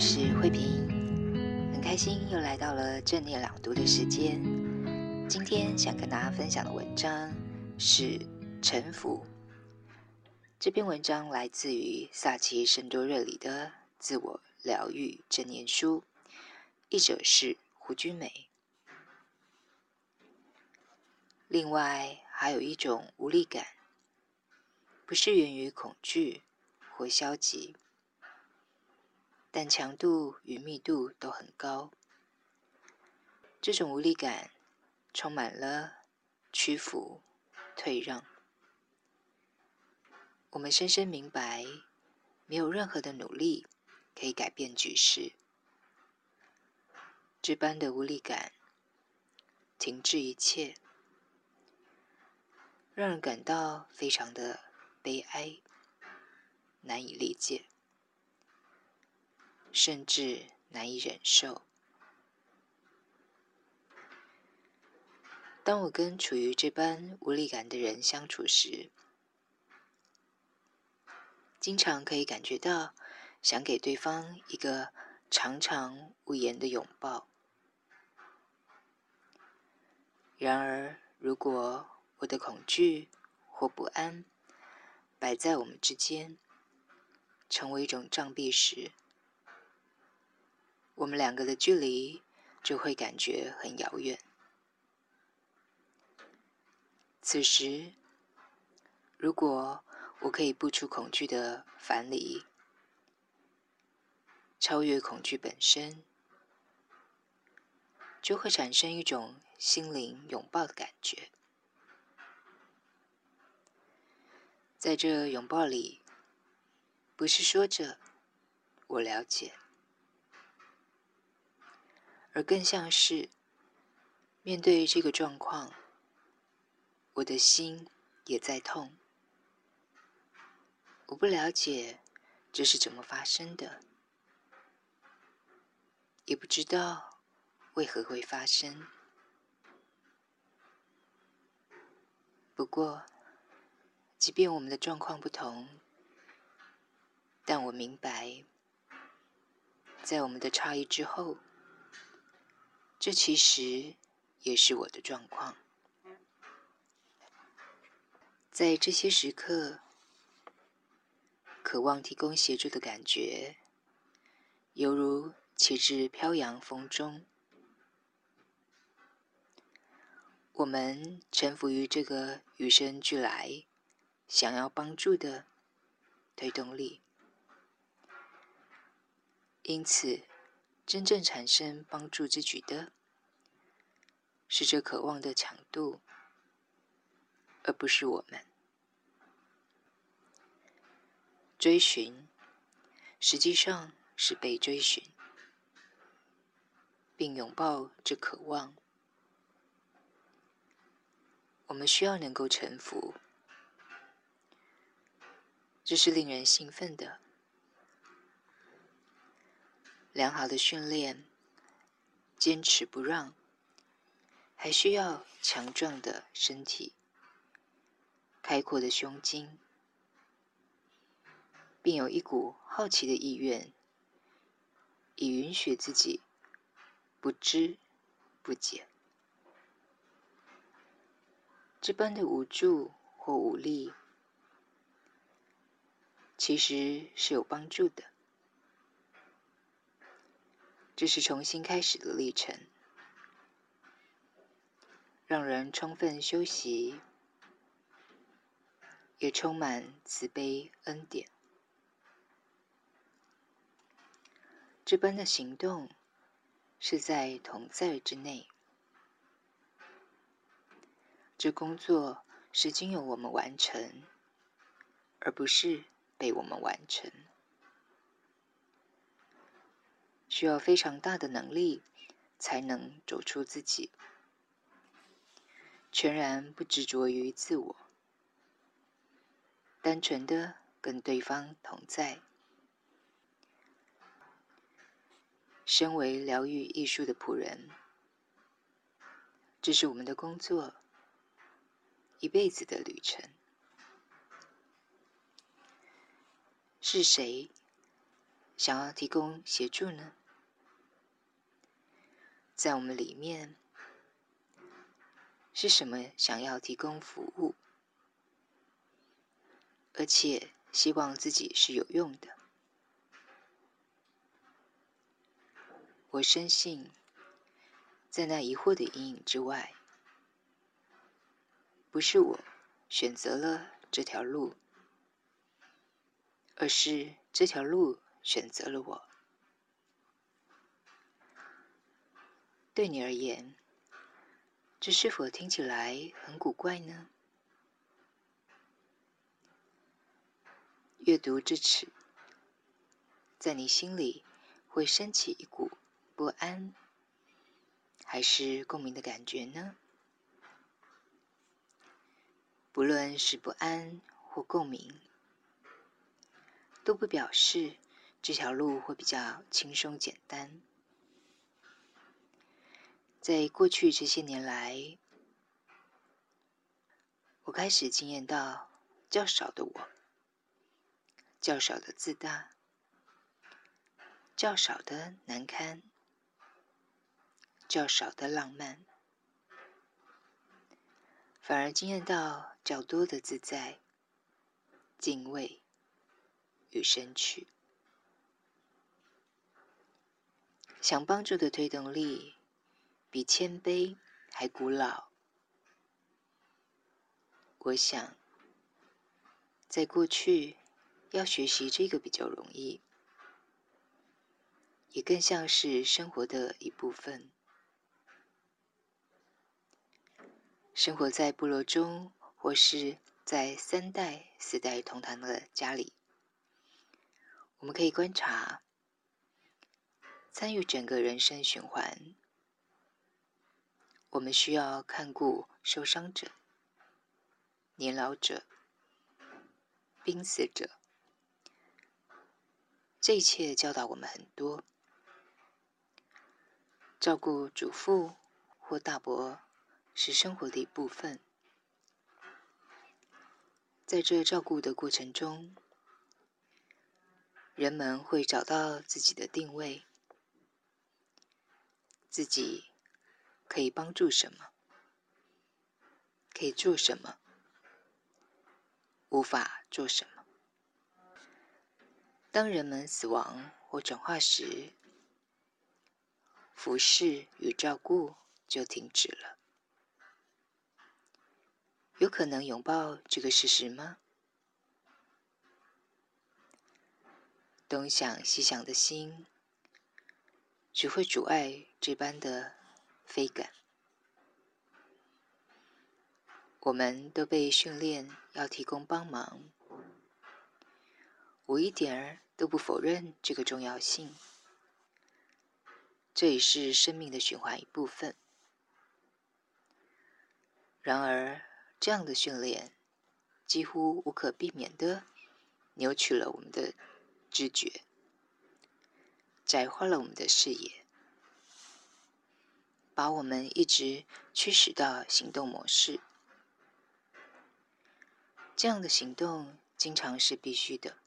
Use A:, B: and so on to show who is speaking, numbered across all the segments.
A: 我是慧萍，很开心又来到了正念朗读的时间。今天想跟大家分享的文章是《臣服》。这篇文章来自于萨奇圣多瑞里的《自我疗愈正念书》，译者是胡君梅。另外，还有一种无力感，不是源于恐惧或消极。但强度与密度都很高。这种无力感充满了屈服、退让。我们深深明白，没有任何的努力可以改变局势。这般的无力感，停滞一切，让人感到非常的悲哀，难以理解。甚至难以忍受。当我跟处于这般无力感的人相处时，经常可以感觉到想给对方一个长长无言的拥抱。然而，如果我的恐惧或不安摆在我们之间，成为一种障壁时，我们两个的距离就会感觉很遥远。此时，如果我可以步出恐惧的樊篱，超越恐惧本身，就会产生一种心灵拥抱的感觉。在这拥抱里，不是说着“我了解”。而更像是面对这个状况，我的心也在痛。我不了解这是怎么发生的，也不知道为何会发生。不过，即便我们的状况不同，但我明白，在我们的差异之后。这其实也是我的状况。在这些时刻，渴望提供协助的感觉，犹如旗帜飘扬风中。我们臣服于这个与生俱来想要帮助的推动力，因此。真正产生帮助之举的，是这渴望的强度，而不是我们。追寻，实际上是被追寻，并拥抱这渴望。我们需要能够臣服，这是令人兴奋的。良好的训练，坚持不让，还需要强壮的身体、开阔的胸襟，并有一股好奇的意愿，以允许自己不知不解。这般的无助或无力，其实是有帮助的。这是重新开始的历程，让人充分休息，也充满慈悲恩典。这般的行动是在同在之内，这工作是经由我们完成，而不是被我们完成。需要非常大的能力，才能走出自己，全然不执着于自我，单纯的跟对方同在。身为疗愈艺术的仆人，这是我们的工作，一辈子的旅程。是谁想要提供协助呢？在我们里面，是什么想要提供服务，而且希望自己是有用的？我深信，在那疑惑的阴影之外，不是我选择了这条路，而是这条路选择了我。对你而言，这是否听起来很古怪呢？阅读至此，在你心里会升起一股不安，还是共鸣的感觉呢？不论是不安或共鸣，都不表示这条路会比较轻松简单。在过去这些年来，我开始经验到较少的我，较少的自大，较少的难堪，较少的浪漫，反而经验到较多的自在、敬畏与深趣。想帮助的推动力。比谦卑还古老。我想，在过去要学习这个比较容易，也更像是生活的一部分。生活在部落中，或是在三代、四代同堂的家里，我们可以观察，参与整个人生循环。我们需要看顾受伤者、年老者、濒死者，这一切教导我们很多。照顾祖父或大伯是生活的一部分，在这照顾的过程中，人们会找到自己的定位，自己。可以帮助什么？可以做什么？无法做什么？当人们死亡或转化时，服侍与照顾就停止了。有可能拥抱这个事实吗？东想西想的心，只会阻碍这般的。非感，我们都被训练要提供帮忙。我一点儿都不否认这个重要性，这也是生命的循环一部分。然而，这样的训练几乎无可避免地扭曲了我们的知觉，窄化了我们的视野。把我们一直驱使到行动模式，这样的行动经常是必须的，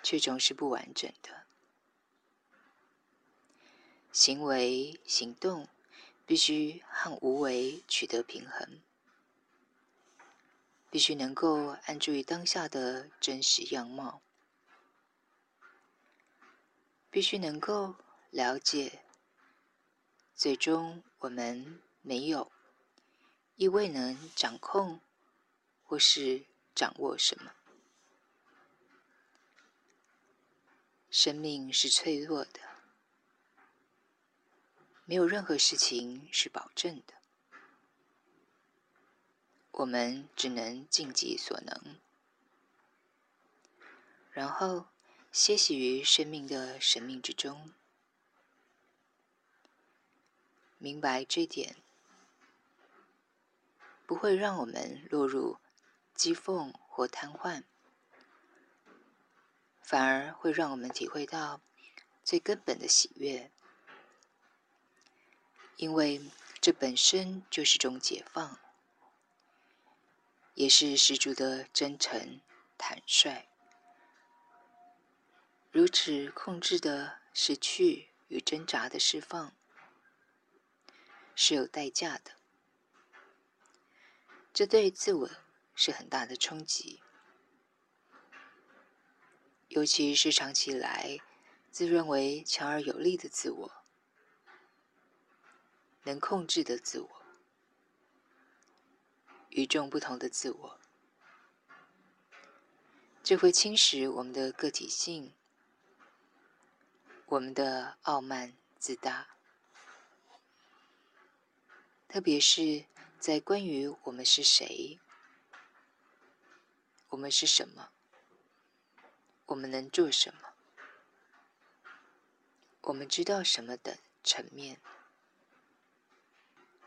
A: 却总是不完整的。行为行动必须和无为取得平衡，必须能够安住于当下的真实样貌，必须能够了解。最终，我们没有，亦未能掌控或是掌握什么。生命是脆弱的，没有任何事情是保证的。我们只能尽己所能，然后歇息于生命的神秘之中。明白这点，不会让我们落入讥讽或瘫痪，反而会让我们体会到最根本的喜悦，因为这本身就是种解放。也是十足的真诚、坦率。如此控制的失去与挣扎的释放，是有代价的。这对自我是很大的冲击，尤其是长期以来自认为强而有力的自我，能控制的自我。与众不同的自我，这会侵蚀我们的个体性，我们的傲慢自大，特别是在关于我们是谁、我们是什么、我们能做什么、我们知道什么等层面。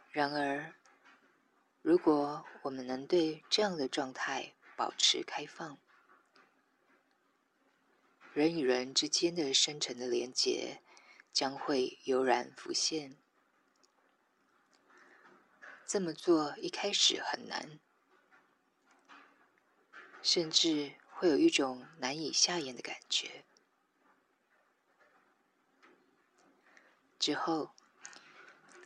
A: 然而，如果我们能对这样的状态保持开放，人与人之间的深层的连结将会油然浮现。这么做一开始很难，甚至会有一种难以下咽的感觉。之后，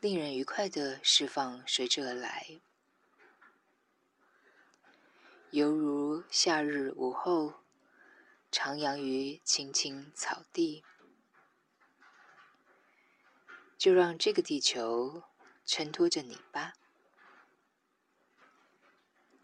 A: 令人愉快的释放随之而来。犹如夏日午后，徜徉于青青草地，就让这个地球衬托着你吧。